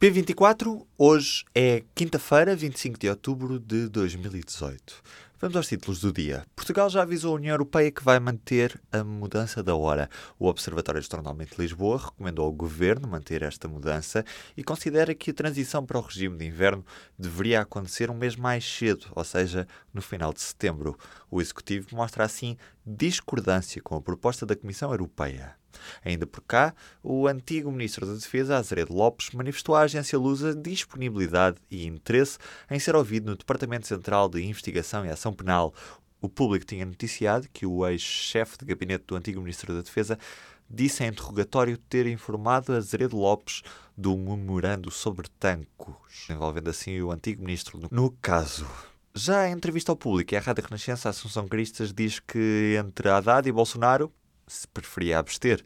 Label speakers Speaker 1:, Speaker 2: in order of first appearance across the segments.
Speaker 1: P24, hoje é quinta-feira, 25 de outubro de 2018. Vamos aos títulos do dia. Portugal já avisou a União Europeia que vai manter a mudança da hora. O Observatório Astronomista de Lisboa recomendou ao governo manter esta mudança e considera que a transição para o regime de inverno deveria acontecer um mês mais cedo, ou seja, no final de setembro. O executivo mostra assim discordância com a proposta da Comissão Europeia. Ainda por cá, o antigo Ministro da Defesa, Azeredo Lopes, manifestou à agência Lusa disponibilidade e interesse em ser ouvido no Departamento Central de Investigação e Ação Penal. O público tinha noticiado que o ex-chefe de gabinete do antigo Ministro da Defesa disse em interrogatório ter informado Azeredo Lopes do memorando sobre tancos, envolvendo assim o antigo ministro no caso. Já em entrevista ao público, a Rádio Renascença, Assunção Cristas diz que entre Haddad e Bolsonaro se preferia abster.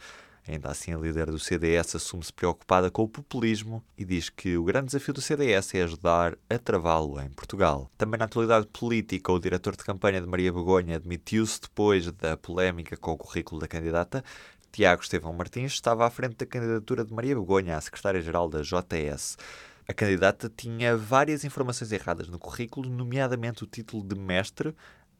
Speaker 1: Ainda assim, a líder do CDS assume-se preocupada com o populismo e diz que o grande desafio do CDS é ajudar a travá-lo em Portugal. Também na atualidade política, o diretor de campanha de Maria Begonha admitiu-se depois da polémica com o currículo da candidata. Tiago Estevão Martins estava à frente da candidatura de Maria Begonha à secretária-geral da JS. A candidata tinha várias informações erradas no currículo, nomeadamente o título de mestre,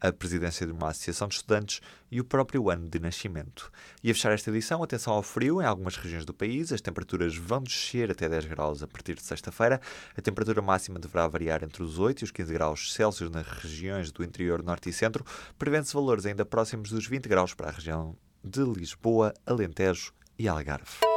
Speaker 1: a presidência de uma associação de estudantes e o próprio ano de nascimento. E a fechar esta edição, atenção ao frio em algumas regiões do país. As temperaturas vão descer até 10 graus a partir de sexta-feira. A temperatura máxima deverá variar entre os 8 e os 15 graus Celsius nas regiões do interior norte e centro. Prevê-se valores ainda próximos dos 20 graus para a região de Lisboa, Alentejo e Algarve.